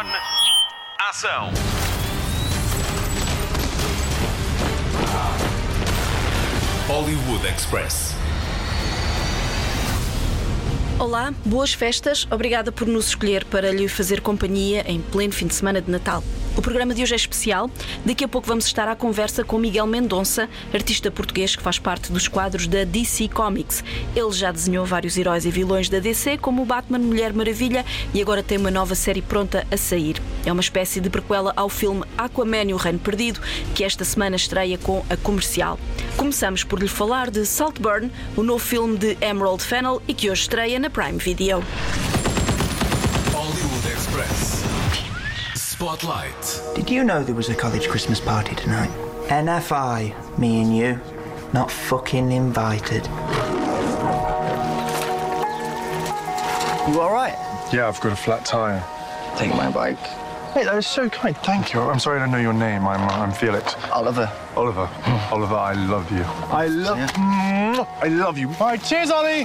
On. Ação. Hollywood Express. Olá, boas festas. Obrigada por nos escolher para lhe fazer companhia em pleno fim de semana de Natal. O programa de hoje é especial. Daqui a pouco vamos estar à conversa com Miguel Mendonça, artista português que faz parte dos quadros da DC Comics. Ele já desenhou vários heróis e vilões da DC, como o Batman, Mulher Maravilha, e agora tem uma nova série pronta a sair. É uma espécie de prequela ao filme Aquaman e o Reino Perdido, que esta semana estreia com a comercial. Começamos por lhe falar de Saltburn, o novo filme de Emerald Fennell e que hoje estreia na Prime Video. Spotlight. Did you know there was a college Christmas party tonight? NFI, me and you. Not fucking invited. You alright? Yeah, I've got a flat tire. Take my bike. Hey, that is so kind. Thank you. I'm sorry I don't know your name. I'm, uh, I'm Felix. Oliver. Oliver. Oliver, I love you. I love. Mwah. I love you. All right, cheers, Ollie.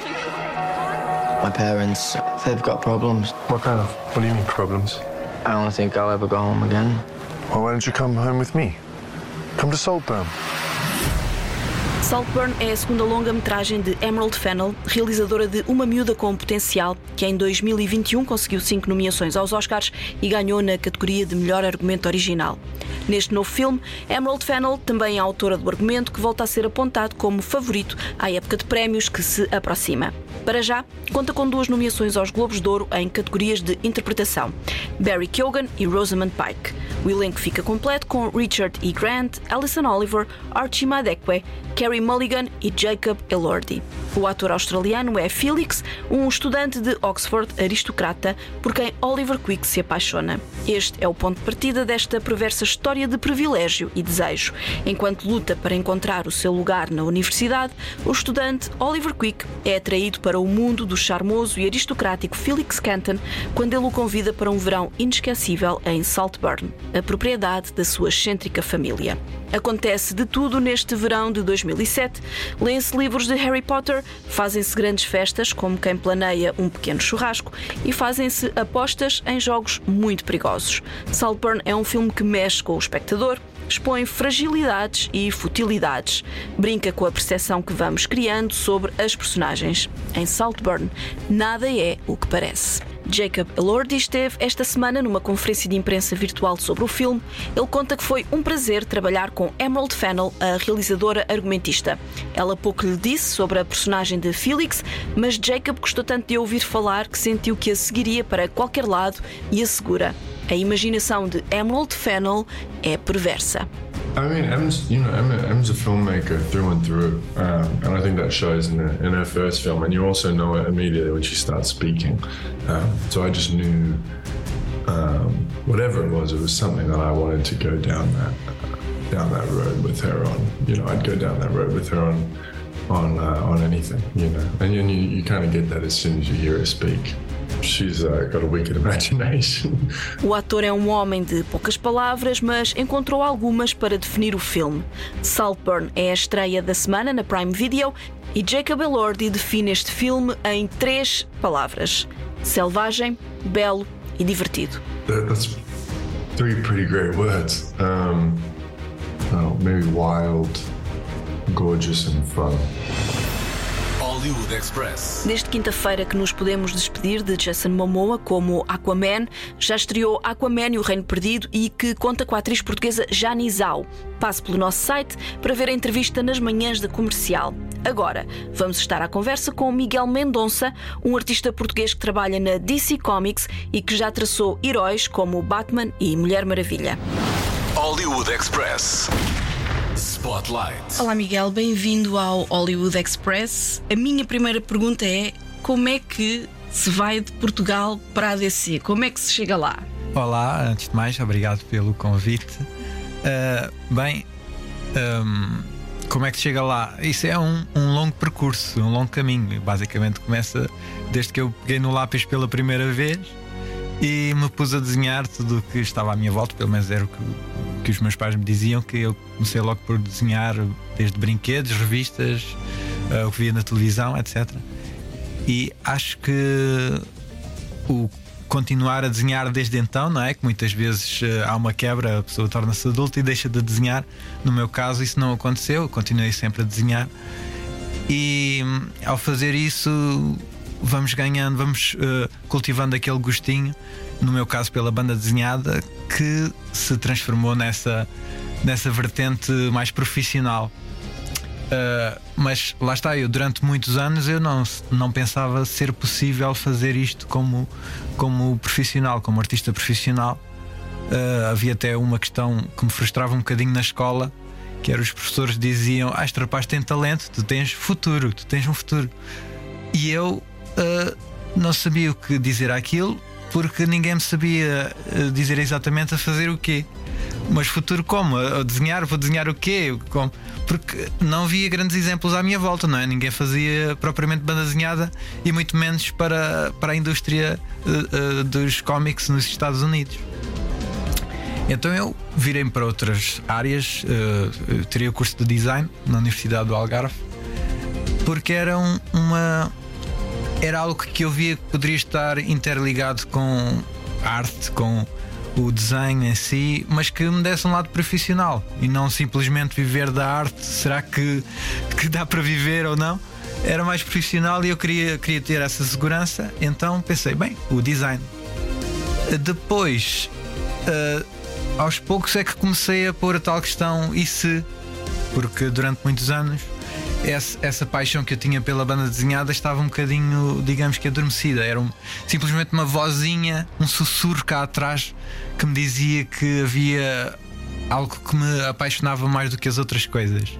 My parents, they've got problems. What kind of? What do you mean problems? I don't think I'll ever go home again. Well, why don't you come home with me? Come to Saltburn. Saltburn é a segunda longa-metragem de Emerald Fennell, realizadora de Uma Miúda com Potencial, que em 2021 conseguiu cinco nomeações aos Oscars e ganhou na categoria de Melhor Argumento Original. Neste novo filme, Emerald Fennell também é autora do argumento que volta a ser apontado como favorito à época de prémios que se aproxima. Para já, conta com duas nomeações aos Globos de Ouro em categorias de interpretação: Barry Keoghan e Rosamund Pike. O elenco fica completo com Richard E. Grant, Alison Oliver, Archie Madekwe, Carey Mulligan e Jacob Elordi. O ator australiano é Felix, um estudante de Oxford aristocrata por quem Oliver Quick se apaixona. Este é o ponto de partida desta perversa história de privilégio e desejo. Enquanto luta para encontrar o seu lugar na universidade, o estudante Oliver Quick é atraído para o mundo do charmoso e aristocrático Felix Canton quando ele o convida para um verão inesquecível em Saltburn, a propriedade da sua excêntrica família. Acontece de tudo neste verão de 2007. Lêem-se livros de Harry Potter, fazem-se grandes festas, como quem planeia um pequeno churrasco, e fazem-se apostas em jogos muito perigosos. Saltburn é um filme que mexe com o espectador, expõe fragilidades e futilidades, brinca com a percepção que vamos criando sobre as personagens. Em Saltburn, nada é o que parece. Jacob Elordi esteve esta semana numa conferência de imprensa virtual sobre o filme. Ele conta que foi um prazer trabalhar com Emerald Fennell, a realizadora argumentista. Ela pouco lhe disse sobre a personagem de Felix, mas Jacob gostou tanto de ouvir falar que sentiu que a seguiria para qualquer lado e assegura. A imaginação de Emerald Fennell é perversa. I mean, Em's, you know, Em, Em's a filmmaker through and through, um, and I think that shows in, her- in her first film. And you also know it immediately when she starts speaking. Um, so I just knew, um, whatever it was, it was something that I wanted to go down that down that road with her on. You know, I'd go down that road with her on on uh, on anything. You know, and you you, you kind of get that as soon as you hear her speak. She's uh, got a wicked imagination. O ator é um homem de poucas palavras, mas encontrou algumas para definir o filme. Saltburn é a estreia da semana na Prime Video e Jacob Elordi define este filme em três palavras: selvagem, belo e divertido. That- That's three pretty great words. Um, well, maybe wild, gorgeous, and fun. Hollywood Express. Desde quinta-feira que nos podemos despedir de Jason Momoa como Aquaman, já estreou Aquaman e o Reino Perdido e que conta com a atriz portuguesa Jani Zhao. Passe pelo nosso site para ver a entrevista nas manhãs da comercial. Agora, vamos estar à conversa com Miguel Mendonça, um artista português que trabalha na DC Comics e que já traçou heróis como Batman e Mulher Maravilha. Hollywood Express. Spotlight. Olá Miguel, bem-vindo ao Hollywood Express. A minha primeira pergunta é: como é que se vai de Portugal para a DC? Como é que se chega lá? Olá, antes de mais, obrigado pelo convite. Uh, bem, um, como é que se chega lá? Isso é um, um longo percurso, um longo caminho. Basicamente começa desde que eu peguei no lápis pela primeira vez e me pus a desenhar tudo o que estava à minha volta, pelo menos era o que, que os meus pais me diziam, que eu comecei logo por desenhar desde brinquedos, revistas, uh, o que via na televisão, etc. E acho que o continuar a desenhar desde então, não é? Que muitas vezes uh, há uma quebra, a pessoa torna-se adulta e deixa de desenhar. No meu caso, isso não aconteceu, eu continuei sempre a desenhar. E ao fazer isso, vamos ganhando, vamos uh, cultivando aquele gostinho, no meu caso pela banda desenhada, que se transformou nessa, nessa vertente mais profissional. Uh, mas lá está, eu durante muitos anos eu não, não pensava ser possível fazer isto como, como profissional, como artista profissional. Uh, havia até uma questão que me frustrava um bocadinho na escola, que era os professores diziam: Ah, este rapaz tem talento, tu tens futuro, tu tens um futuro. E eu uh, não sabia o que dizer àquilo, porque ninguém me sabia dizer exatamente a fazer o quê. Mas futuro como? A desenhar? Vou desenhar o quê? Como? Porque não via grandes exemplos à minha volta, não é? Ninguém fazia propriamente banda desenhada e muito menos para, para a indústria uh, uh, dos cómics nos Estados Unidos. Então eu virei-me para outras áreas, uh, teria o curso de design na Universidade do Algarve, porque era um, uma. Era algo que eu via que poderia estar interligado com arte, com o desenho em si, mas que me desse um lado profissional e não simplesmente viver da arte. Será que, que dá para viver ou não? Era mais profissional e eu queria, queria ter essa segurança, então pensei, bem, o design. Depois, uh, aos poucos, é que comecei a pôr a tal questão e se, porque durante muitos anos essa, essa, paixão que eu tinha pela banda desenhada estava um bocadinho, digamos que adormecida. Era um, simplesmente uma vozinha, um sussurro cá atrás que me dizia que havia algo que me apaixonava mais do que as outras coisas.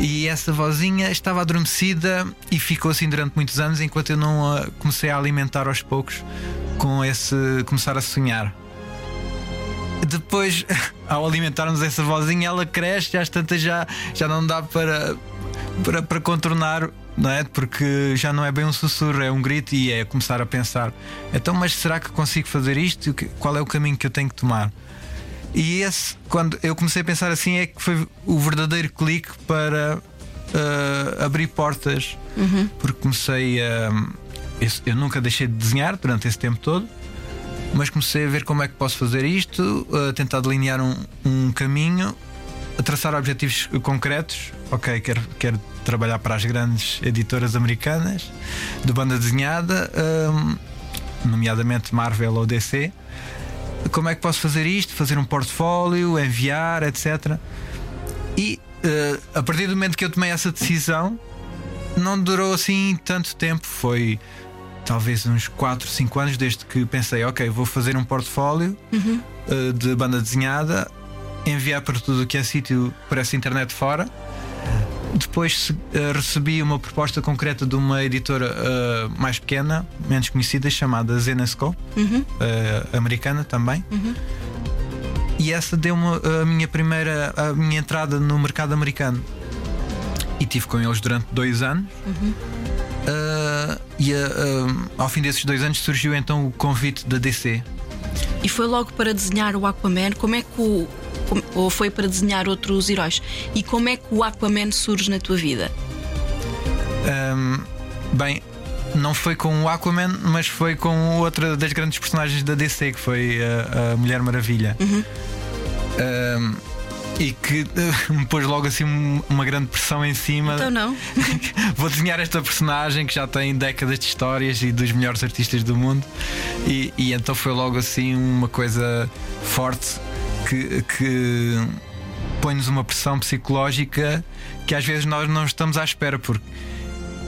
E essa vozinha estava adormecida e ficou assim durante muitos anos, enquanto eu não a comecei a alimentar aos poucos com esse começar a sonhar. Depois, ao alimentarmos essa vozinha, ela cresce, às tantas já, já não dá para, para, para contornar não é? Porque já não é bem um sussurro, é um grito e é começar a pensar: então, mas será que consigo fazer isto? Qual é o caminho que eu tenho que tomar? E esse, quando eu comecei a pensar assim, é que foi o verdadeiro clique para uh, abrir portas, uhum. porque comecei a. Eu, eu nunca deixei de desenhar durante esse tempo todo, mas comecei a ver como é que posso fazer isto, a tentar delinear um, um caminho a traçar objetivos concretos. Ok, quero, quero trabalhar para as grandes editoras americanas de banda desenhada, um, nomeadamente Marvel ou DC. Como é que posso fazer isto? Fazer um portfólio, enviar, etc. E uh, a partir do momento que eu tomei essa decisão, não durou assim tanto tempo. Foi talvez uns 4, 5 anos desde que pensei, ok, vou fazer um portfólio uhum. uh, de banda desenhada enviar para tudo o que é sítio por essa internet fora. Depois uh, recebi uma proposta concreta de uma editora uh, mais pequena, menos conhecida, chamada Zenesco, uhum. uh, americana também. Uhum. E essa deu-me a minha primeira a minha entrada no mercado americano. E tive com eles durante dois anos. Uhum. e ao fim desses dois anos surgiu então o convite da DC. E foi logo para desenhar o Aquaman. Como é que o, ou foi para desenhar outros heróis? E como é que o Aquaman surge na tua vida? Um, bem, não foi com o Aquaman, mas foi com outra das grandes personagens da DC, que foi a, a Mulher Maravilha. Uhum. Um, e que uh, me pôs logo assim uma grande pressão em cima. Então não. Vou desenhar esta personagem que já tem décadas de histórias e dos melhores artistas do mundo. E, e então foi logo assim uma coisa forte que, que põe-nos uma pressão psicológica que às vezes nós não estamos à espera porque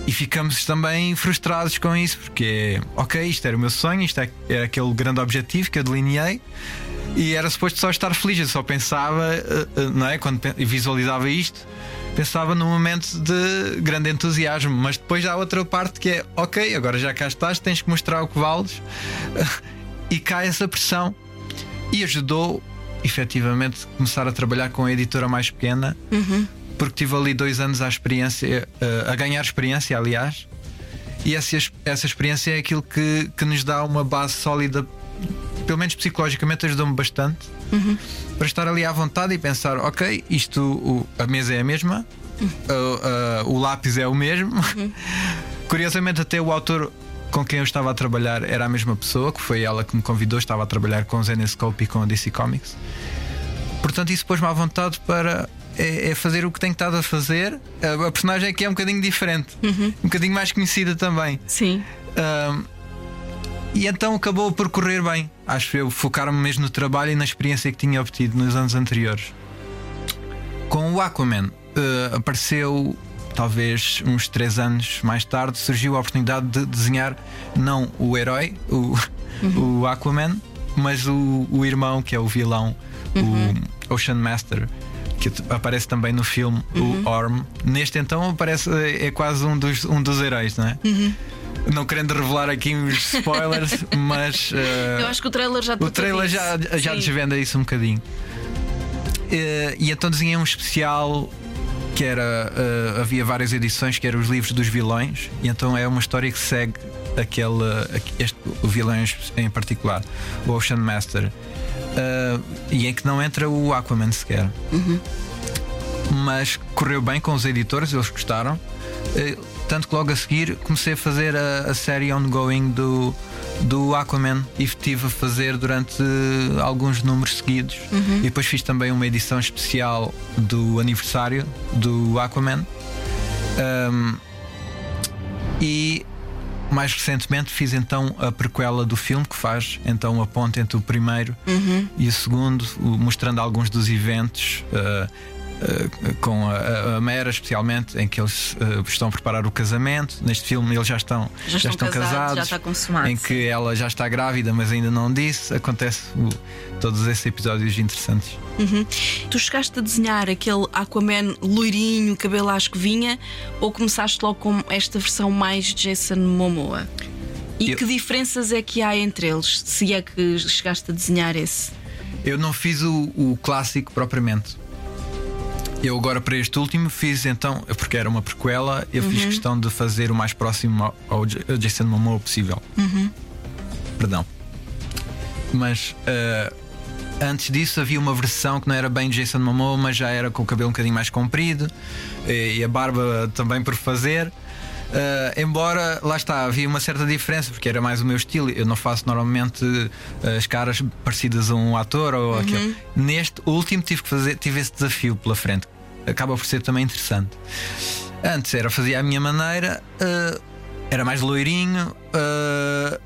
e ficamos também frustrados com isso porque ok, isto era o meu sonho, isto é, era aquele grande objetivo que eu delineei e era suposto só estar feliz, eu só pensava, eh, eh, não é? Quando visualizava isto, pensava num momento de grande entusiasmo, mas depois há outra parte que é ok, agora já cá estás, tens que mostrar o que vales e cai essa pressão e ajudou efetivamente começar a trabalhar com a editora mais pequena, uhum. porque tive ali dois anos à experiência, uh, a ganhar experiência, aliás, e essa, essa experiência é aquilo que, que nos dá uma base sólida, pelo menos psicologicamente, ajudou-me bastante uhum. para estar ali à vontade e pensar: ok, isto, o, a mesa é a mesma, uhum. uh, uh, o lápis é o mesmo. Uhum. Curiosamente, até o autor com quem eu estava a trabalhar era a mesma pessoa, que foi ela que me convidou, estava a trabalhar com o Zenescope e com a DC Comics. Portanto, isso pôs-me à vontade para é, é fazer o que tenho estado a fazer. A, a personagem aqui é um bocadinho diferente, um bocadinho mais conhecida também. Sim. Ahm, e então acabou por correr bem. Acho eu, focar-me mesmo no trabalho e na experiência que tinha obtido nos anos anteriores. Com o Aquaman, eh, apareceu talvez uns 3 anos mais tarde, surgiu a oportunidade de desenhar não o herói, o, o Aquaman, mas o, o irmão, que é o vilão, o Ocean Master. Que aparece também no filme, o Orm. Neste então aparece, é quase um dos, um dos heróis, não é? Não querendo revelar aqui os spoilers, mas eh, Eu acho que o trailer já o trailer já, já desvenda isso um bocadinho. Eh, e então desenhei um especial que era. eh, havia várias edições que eram os livros dos vilões, e então é uma história que segue aquele. aqu- Este, o vilão em- particular, o Ocean Master. Eh, e em que não entra o Aquaman sequer. Mas correu bem com os editores, eles gostaram. Eh, Tanto que logo a seguir comecei a fazer a, a série ongoing do, do Aquaman e estive a fazer durante alguns números seguidos. E depois fiz também uma edição especial do aniversário do Aquaman. Ahm, e mais recentemente fiz então a prequela do filme que faz então a ponte entre o primeiro e o segundo, mostrando alguns dos eventos. eh, eh, com a, a Mera, especialmente, em que eles eh, estão a preparar o casamento. Neste filme, eles já estão, Já estão casados, já está consumado, Em que ela já está grávida, mas ainda não disse. Acontece o- todos esses episódios interessantes. Tu chegaste a desenhar aquele Aquaman loirinho, cabelo à escovinha, ou começaste logo com esta versão mais Jason Momoa? E Eu- que diferenças é que há entre eles? Se é que chegaste a desenhar esse? Eu não fiz o, o clássico propriamente. Eu agora para este último fiz então, porque era uma prequela, eu fiz questão de fazer o mais próximo ao, Jason Momoa possível. Perdão. Mas eh, antes disso havia uma versão que não era bem Jason Momoa, mas já era com o cabelo um bocadinho mais comprido eh, e a barba também por fazer. Eh, embora lá está, havia uma certa diferença, porque era mais o meu estilo. Eu não faço normalmente eh, as caras parecidas a um ator ou aquele. Neste último tive que fazer, tive esse desafio pela frente. Acaba por ser também interessante. Antes era fazia à minha maneira, eh, era mais loirinho. eh,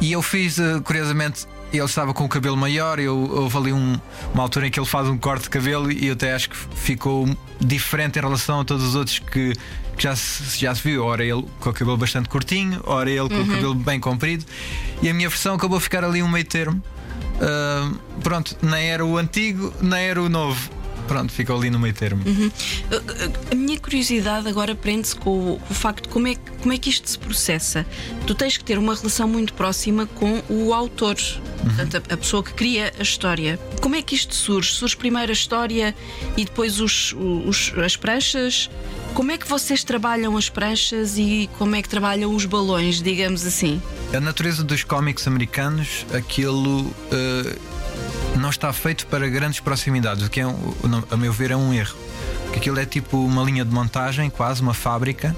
e eu fiz, eh, curiosamente, ele estava com o cabelo maior. Eu, houve ali um- uma altura em que ele faz um corte de cabelo e eu até acho que ficou diferente em relação a todos os outros que, que já, se, já se viu. Ora ele com o cabelo bastante curtinho, ora ele com o cabelo bem comprido. E a minha versão acabou a ficar ali um meio termo. Ah, pronto, nem era o antigo, nem era o novo. Pronto, ficou ali no meio termo. A minha curiosidade agora prende-se com, o- facto de como é, que- como é que isto se processa. Tu tens que ter uma relação muito próxima com o autor, portanto, a, a pessoa que cria a história. Como é que isto surge? Surge primeiro a história e depois os, os- as pranchas? Como é que vocês trabalham as pranchas e como é que trabalham os balões, digamos assim? A natureza dos cómics americanos, aquilo eh, não está feito para grandes proximidades, o que é, a meu ver, é um erro. Porque aquilo é tipo uma linha de montagem, quase uma fábrica,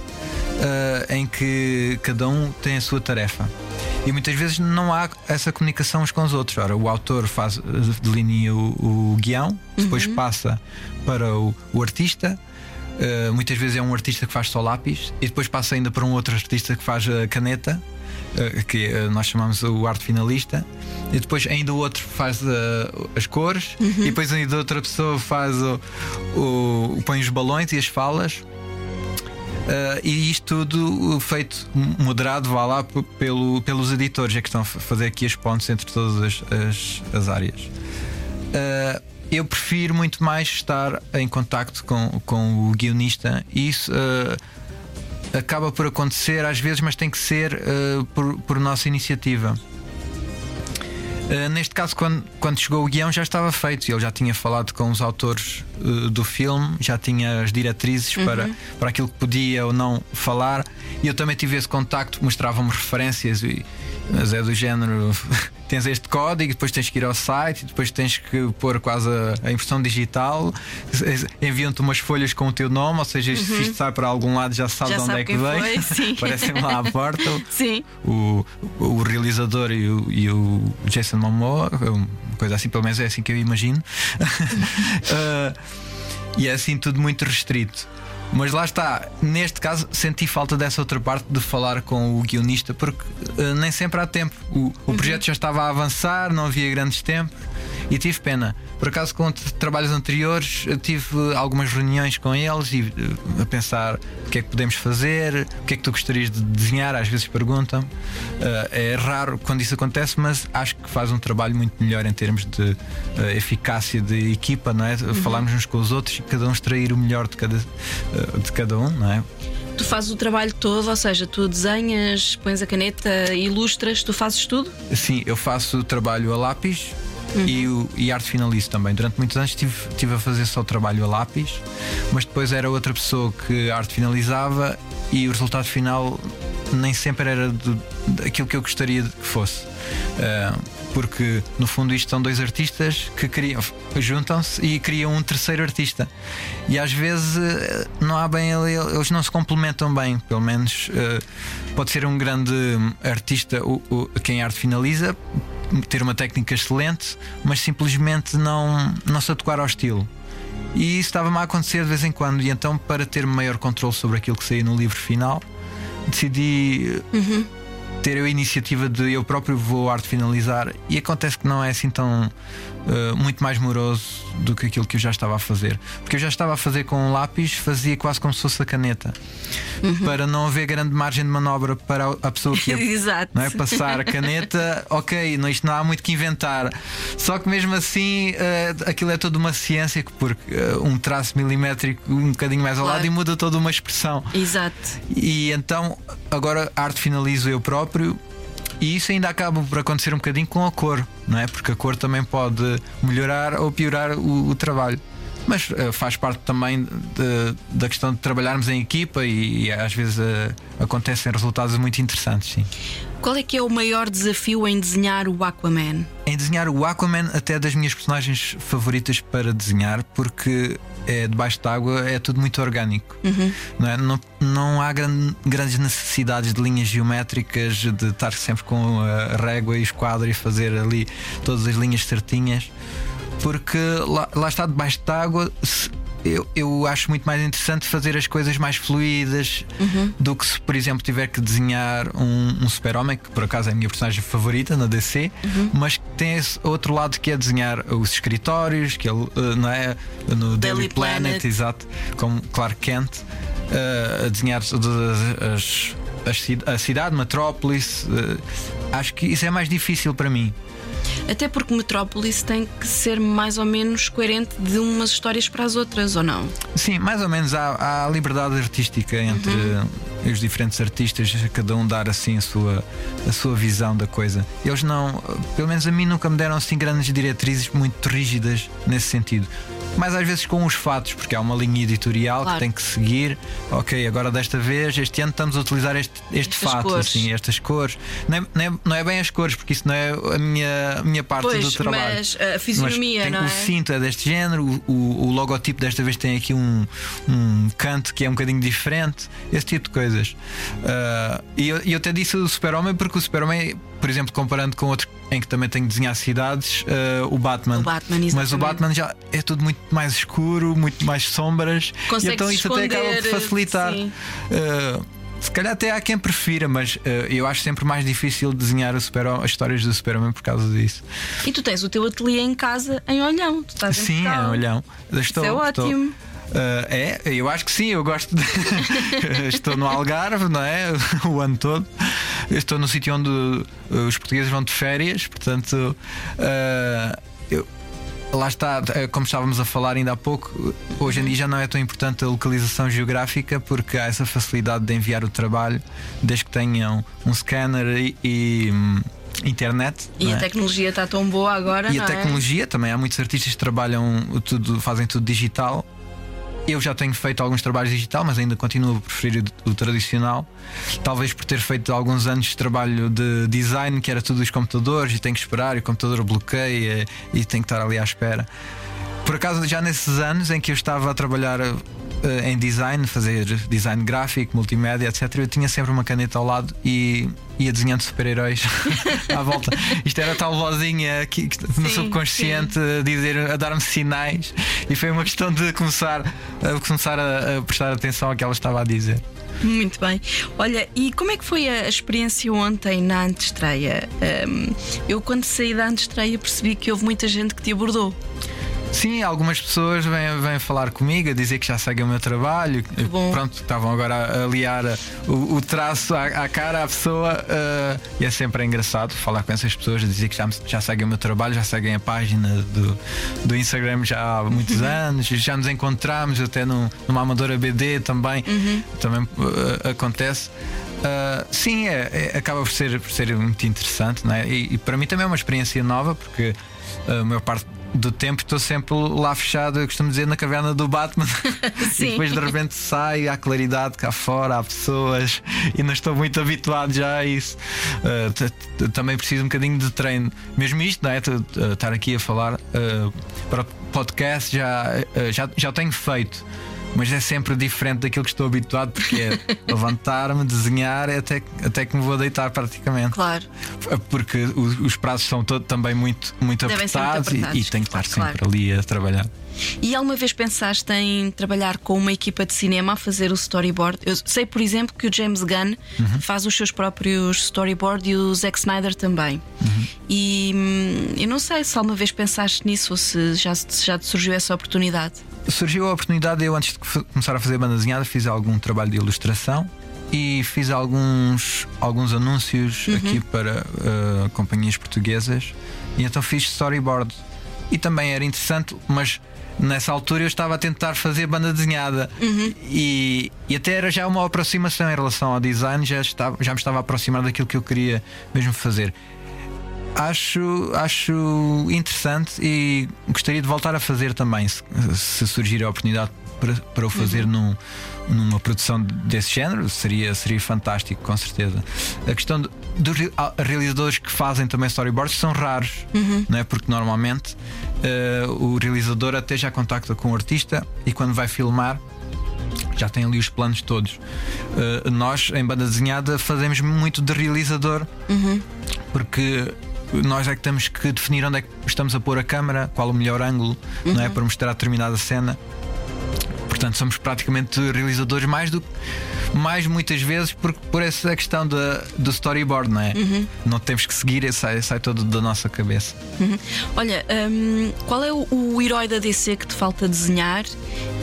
eh, em que cada um tem a sua tarefa. E muitas vezes não há essa comunicação uns com os outros. Ora, o autor faz, delinea o, o guião, depois passa para o, o artista. Uh, muitas vezes é um artista que faz só lápis e depois passa ainda para um outro artista que faz a caneta, uh, que uh, nós chamamos o arte finalista, e depois ainda o outro faz uh, as cores, e depois ainda outra pessoa faz o, o- põe os balões e as falas. Uh, e isto tudo feito moderado, vá lá, pelo, pelos editores, é que estão a fa- fazer aqui as pontes entre todas as, as, as áreas. Uh, eu prefiro muito mais estar em contacto com, com o guionista e isso uh, acaba por acontecer às vezes, mas tem que ser uh, por, por nossa iniciativa. Uh, neste caso, quando, quando chegou o guião, já estava feito. Ele já tinha falado com os autores uh, do filme, já tinha as diretrizes para, para aquilo que podia ou não falar. E eu também tive esse contacto, mostravam-me referências, e, mas é do género. tens este código, depois tens que ir ao site, depois tens que pôr quase a, a impressão digital, enviam-te umas folhas com o teu nome, ou seja, isto, Uhum. isto sai para algum lado, já sabe Já de onde sabe é que veio. foi, lá à porta. Sim. O, o realizador e o, e o Jason Momoa, uma coisa assim, pelo menos é assim que eu imagino. Uh, e é assim tudo muito restrito. Mas lá está, neste caso senti falta dessa outra parte de falar com o guionista, porque uh, nem sempre há tempo. O, o projeto já estava a avançar, não havia grandes tempos e tive pena. Por acaso, com trabalhos anteriores, tive algumas reuniões com eles e uh, a pensar o que é que podemos fazer, o que é que tu gostarias de desenhar. Às vezes perguntam. Uh, é raro quando isso acontece, mas acho que faz um trabalho muito melhor em termos de eficácia de equipa, não é? Falarmos uns com os outros e cada um extrair o melhor de cada, de cada um, não é? Tu fazes o trabalho todo, ou seja, tu desenhas, pões a caneta, ilustras, tu fazes tudo? Sim, eu faço trabalho a lápis e, o, e arte finalizo também. Durante muitos anos estive, estive a fazer só trabalho a lápis, mas depois era outra pessoa que a arte finalizava e o resultado final nem sempre era do, daquilo que eu gostaria que fosse. Ah, porque no fundo isto são dois artistas que criam, juntam-se e criam um terceiro artista. E às vezes eh, não há bem ele- eles não se complementam bem, pelo menos eh, pode ser um grande artista quem a arte finaliza, ter uma técnica excelente, mas simplesmente não, não se adequar ao estilo. E isso estava-me a acontecer de vez em quando, e então, para ter maior controle sobre aquilo que saía no livro final, decidi eh, ter a iniciativa de eu próprio vou arte finalizar. E acontece que não é assim tão eh, muito mais moroso do que aquilo que eu já estava a fazer. Porque eu já estava a fazer com um lápis, fazia quase como se fosse a caneta. Para não haver grande margem de manobra para a- pessoa que ia não é? Passar a caneta, ok, não, isto não há muito que inventar. Só que mesmo assim, eh, aquilo é toda uma ciência, porque eh, um traço milimétrico um bocadinho mais ao Claro. lado e muda toda uma expressão. Exato. E então, agora a arte finalizo eu próprio. E isso ainda acaba por acontecer um bocadinho com a cor, não é? Porque a cor também pode melhorar ou piorar o, o trabalho. Mas eh, faz parte também de- da questão de trabalharmos em equipa e, e às vezes eh, acontecem resultados muito interessantes, sim. Qual é que é o maior desafio em desenhar o Aquaman? em desenhar o Aquaman até das minhas personagens favoritas para desenhar porque é debaixo d'água é tudo muito orgânico não, é? não, não há gran- grandes necessidades de linhas geométricas de estar sempre com a régua e esquadro e fazer ali todas as linhas certinhas porque lá, lá está debaixo d'água se- eu, eu acho muito mais interessante fazer as coisas mais fluídas do que se, por exemplo, tiver que desenhar um, um super-homem, que por acaso é a minha personagem favorita na DC, mas que tem esse outro lado que é desenhar os escritórios, que ele eh, não é no Daily, Daily Planet, Planet. exato, como Clark Kent, eh, a desenhar todas as, as- a cidade, Metrópolis. eh, acho que isso é mais difícil para mim. Até porque Metrópolis tem que ser mais ou menos coerente de umas histórias para as outras, ou não? Sim, mais ou menos há, há liberdade artística entre os diferentes artistas, cada um dar assim a sua, a sua visão da coisa. Eles não, pelo menos a mim, nunca me deram assim grandes diretrizes muito rígidas nesse sentido. Mas às vezes com os fatos, porque há uma linha editorial Claro. que tem que seguir. Ok, agora desta vez, este ano estamos a utilizar este, este Estas fato, cores. assim, estas cores. Não é, não, é, não é bem as cores, porque isso não é a minha, a minha parte Pois, do trabalho. mas a fisionomia, tem não o é? cinto é deste género, o, o, o logotipo desta vez tem aqui um, um canto que é um bocadinho diferente, esse tipo de coisas. Ah, e eu, eu até disse o Super-Homem porque o Super-Homem, por exemplo, comparando com outro em que também tenho de desenhar cidades, ah, o Batman. O Batman, Mas o. Batman já é tudo muito mais escuro, muito mais sombras. e então isso até acaba por esconder, facilitar. Ah, se calhar até há quem prefira, mas ah, eu acho sempre mais difícil desenhar o super as histórias do Super-Homem por causa disso. E tu tens o teu ateliê em casa em Olhão. Tu estás em Sim, é Portugal. olhão. Estou, Isso é estou- Ah, é, eu acho que sim, eu gosto de. estou no Algarve, não é? O ano todo. Eu estou no sítio onde os portugueses vão de férias, portanto. ah, eu- Lá está, como estávamos a falar ainda há pouco, hoje em dia já não é tão importante a localização geográfica porque há essa facilidade de enviar o trabalho desde que tenham um scanner e, e, hum, internet. E a é? tecnologia está tão boa agora, E a é? tecnologia também, há muitos artistas que trabalham tudo, fazem tudo digital. Eu já tenho feito alguns trabalhos digital, mas ainda continuo a preferir o, o tradicional. Talvez por ter feito alguns anos de trabalho de design, que era tudo os computadores, e tenho que esperar, e o computador bloqueia e tenho que estar ali à espera. Por acaso, já nesses anos em que eu estava a trabalhar em design, fazer design gráfico, multimédia, etc., eu tinha sempre uma caneta ao lado e ia desenhando super-heróis à volta. Isto era tal vozinha que, no Sim, subconsciente a dizer, a dar-me sinais, e foi uma questão de começar, a, começar a, a prestar atenção ao que ela estava a dizer. Muito bem. Olha, e como é que foi a experiência ontem na antestreia? Hum, eu, quando saí da antestreia, percebi que houve muita gente que te abordou. Sim, algumas pessoas vêm, vêm falar comigo a dizer que já seguem o meu trabalho. Pronto, estavam agora a aliar o, o traço à, à cara à pessoa. eh, e é sempre engraçado falar com essas pessoas, a dizer que já, já seguem o meu trabalho, já seguem a página do, do Instagram já há muitos anos, já nos encontramos até num- numa amadora BD também. Também eh, acontece. Uh, sim, é, é- acaba por ser, por ser muito interessante, não é? e, e para mim também é uma experiência nova, porque a maior parte do tempo estou sempre lá fechado, eu costumo dizer, na caverna do Batman. Sim. e depois de repente sai, há claridade cá fora, há pessoas, e não estou muito habituado já a isso. Uh, t- também preciso um bocadinho de treino. Mesmo isto, não é? T- Estar aqui a falar uh, para o podcast já, já, já tenho feito. Mas é sempre diferente daquilo que estou habituado, porque é levantar-me, desenhar até, até que me vou deitar praticamente. Claro. Porque os prazos são todo, também muito, muito Devem apertados, e- e, tenho que estar claro. sempre ali a trabalhar. E alguma vez pensaste em trabalhar com uma equipa de cinema a fazer o storyboard? Eu sei, por exemplo, que o James Gunn Uhum. faz os seus próprios storyboard e o Zack Snyder também. Uhum. E hum, eu não sei se alguma vez pensaste nisso ou se já, se já te surgiu essa oportunidade. Surgiu a oportunidade, eu antes de começar a fazer banda desenhada, fiz algum trabalho de ilustração e fiz alguns, alguns anúncios aqui para uh, companhias portuguesas e então fiz storyboard. E também era interessante, mas nessa altura eu estava a tentar fazer banda desenhada. E, e até era já uma aproximação em relação ao design, já, estava, já me estava a aproximar daquilo que eu queria mesmo fazer. Acho, acho interessante e gostaria de voltar a fazer também, se, se surgir a oportunidade para, para o fazer num- numa produção desse género, seria, seria fantástico, com certeza. A questão dos ah, realizadores que fazem também storyboards são raros, não é? porque normalmente eh, o realizador até já contacta com o artista e quando vai filmar já tem ali os planos todos. Uh, nós, em banda desenhada, fazemos muito de realizador porque nós é que temos que definir onde é que estamos a pôr a câmera, qual o melhor ângulo, não é? Para mostrar determinada cena. Portanto, somos praticamente realizadores mais do mais muitas vezes por, por essa questão da- do storyboard, não é? Não temos que seguir, sai, sai todo da nossa cabeça. Olha, hum, qual é o, o herói da DC que te falta desenhar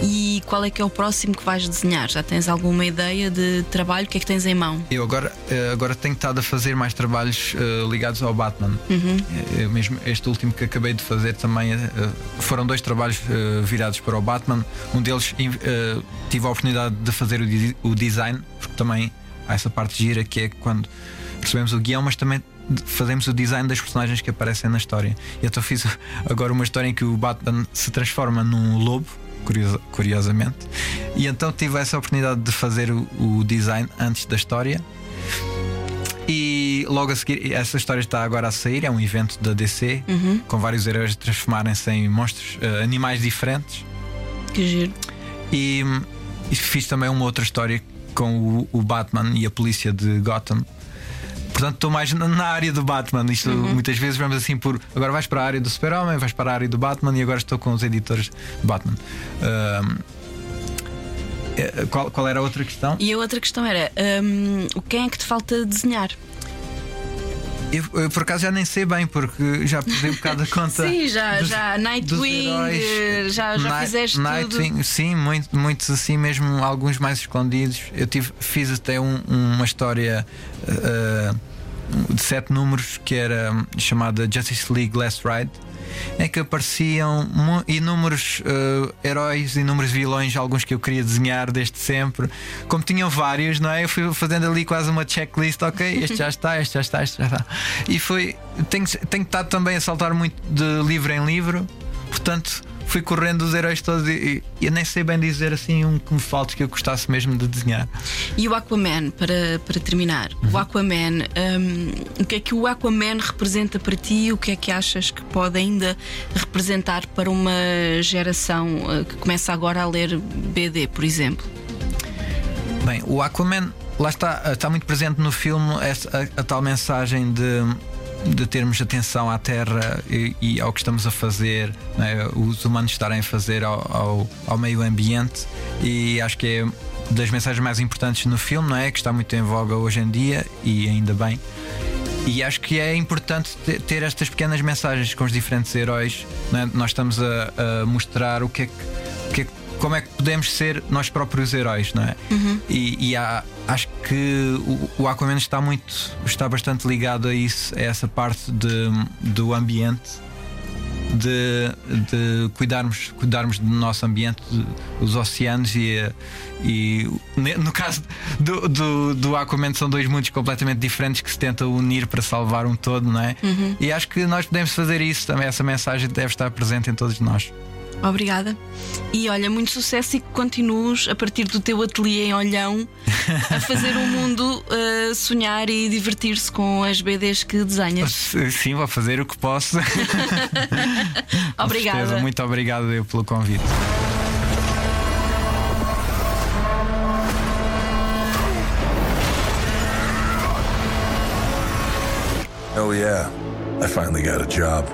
e qual é que é o próximo que vais desenhar? Já tens alguma ideia de trabalho? O que é que tens em mão? Eu agora, eh, agora tenho estado a fazer mais trabalhos eh, ligados ao Batman. Eh, eu mesmo este último que acabei de fazer também eh, foram dois trabalhos eh, virados para o Batman. Um deles eh, tive a oportunidade de fazer o, o design, porque também há essa parte gira que é quando recebemos o guião, mas também fazemos o design das personagens que aparecem na história. E então fiz agora uma história em que o Batman se transforma num lobo. curiosa- Curiosamente, e então tive essa oportunidade de fazer o, o design antes da história. E logo a seguir, essa história está agora a sair. É um evento da DC com vários heróis transformarem-se em monstros, eh, animais diferentes. Que giro. E, e fiz também uma outra história com o, o Batman e a polícia de Gotham. Portanto, estou mais na, na área do Batman. Isto muitas vezes vamos assim por. Agora vais para a área do Super-Homem, vais para a área do Batman e agora estou com os editores do Batman. Ahm, eh, qual, qual era a outra questão? E a outra questão era: o quem é que te falta desenhar? Eu, eu, por acaso já nem sei bem, porque já perdi um bocado a conta. Sim, já, dos- já Nightwing, heróis. já, já Night- fizeste Nightwing, tudo. sim, muito, muitos assim mesmo, alguns mais escondidos. Eu tive, fiz até um- uma história uh, de sete números que era chamada Justice League Last Ride. Em que apareciam inúmeros uh, heróis, inúmeros vilões, alguns que eu queria desenhar desde sempre. Como tinham vários, não é? Eu fui fazendo ali quase uma checklist, ok, este já está, este já está, este já está. E foi. Tenho, tenho estado também a saltar muito de livro em livro, portanto fui correndo os heróis todos e, e eu nem sei bem dizer assim um que me falte que eu gostasse mesmo de desenhar. E o Aquaman, para, para terminar, Uhum. o Aquaman, hum, o que é que o Aquaman representa para ti? O que é que achas que pode ainda representar para uma geração uh, que começa agora a ler BD, por exemplo? Bem, o Aquaman, lá está, está muito presente no filme essa, a, a tal mensagem de, de termos atenção à Terra e, e ao que estamos a fazer, não é? os humanos estarem a fazer ao, ao, ao meio ambiente, e acho que é das mensagens mais importantes no filme, não é? Que está muito em voga hoje em dia e ainda bem. E acho que é importante te- ter estas pequenas mensagens com os diferentes heróis. é? Nós estamos a, a mostrar o que é que, o que é que- como é que podemos ser nós próprios heróis, não é? E, e há- acho que o, o Aquaman está muito, está bastante ligado a isso, a essa parte de, do ambiente. De, de cuidarmos, cuidarmos do nosso ambiente, os oceanos e, e no caso do, do, do Aquaman são dois mundos completamente diferentes que se tentam unir para salvar um todo, não é? E acho que nós podemos fazer isso também. Essa mensagem deve estar presente em todos nós. Obrigada. E olha, muito sucesso e que continues a partir do teu ateliê em Olhão a fazer o mundo uh, sonhar e divertir-se com as BDs que desenhas. Sim, vou fazer o que posso. Com Obrigada. certeza. Muito obrigado eu pelo convite. Oh, yeah. I finally got a job.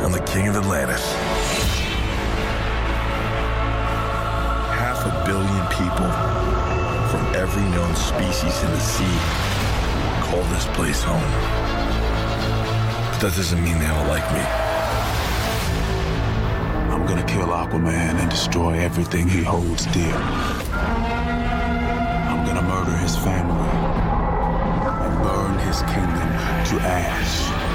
I'm the king of Atlantis. People from every known species in the sea call this place home. But that doesn't mean they all like me. I'm gonna kill Aquaman and destroy everything he holds dear. I'm gonna murder his family and burn his kingdom to ash.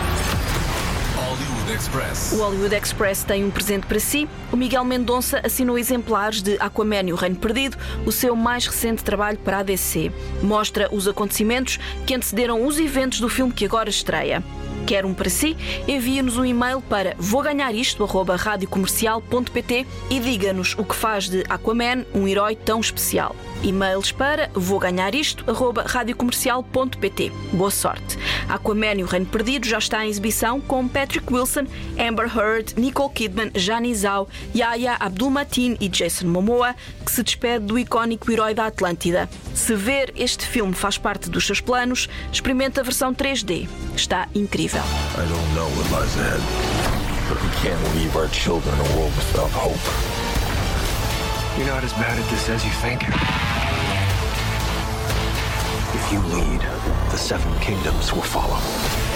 Express. O Hollywood Express tem um presente para si. O Miguel Mendonça assinou exemplares de Aquaman e o Reino Perdido, o seu mais recente trabalho para a DC. Mostra os acontecimentos que antecederam os eventos do filme que agora estreia. Quer um para si? Envie-nos um e-mail para vouganharisto.radiocomercial.pt e diga-nos o que faz de Aquaman um herói tão especial. E-mails para vouganharisto.radiocomercial.pt Boa sorte! Aquaman e o Reino Perdido já está em exibição com Patrick Wilson, Amber Heard, Nicole Kidman, Jani Zhao, Yaya Abdul-Mateen e Jason Momoa, que se despede do icónico herói da Atlântida. Se ver este filme faz parte dos seus planos, experimente a versão 3D. Está incrível. I don't know what lies ahead, but we can't leave our children a world without hope. You're not as bad at this as you think. If you lead, the Seven Kingdoms will follow.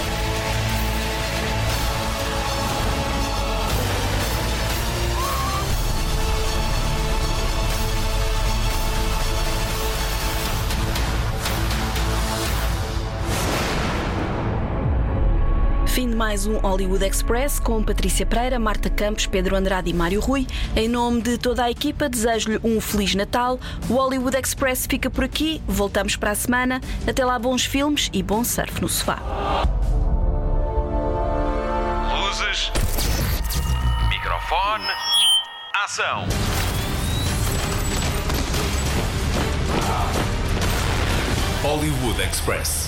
Mais um Hollywood Express com Patrícia Pereira, Marta Campos, Pedro Andrade e Mário Rui. Em nome de toda a equipa, desejo-lhe um Feliz Natal. O Hollywood Express fica por aqui. Voltamos para a semana. Até lá, bons filmes e bom surf no sofá. Luzes. Microfone. Ação. Hollywood Express.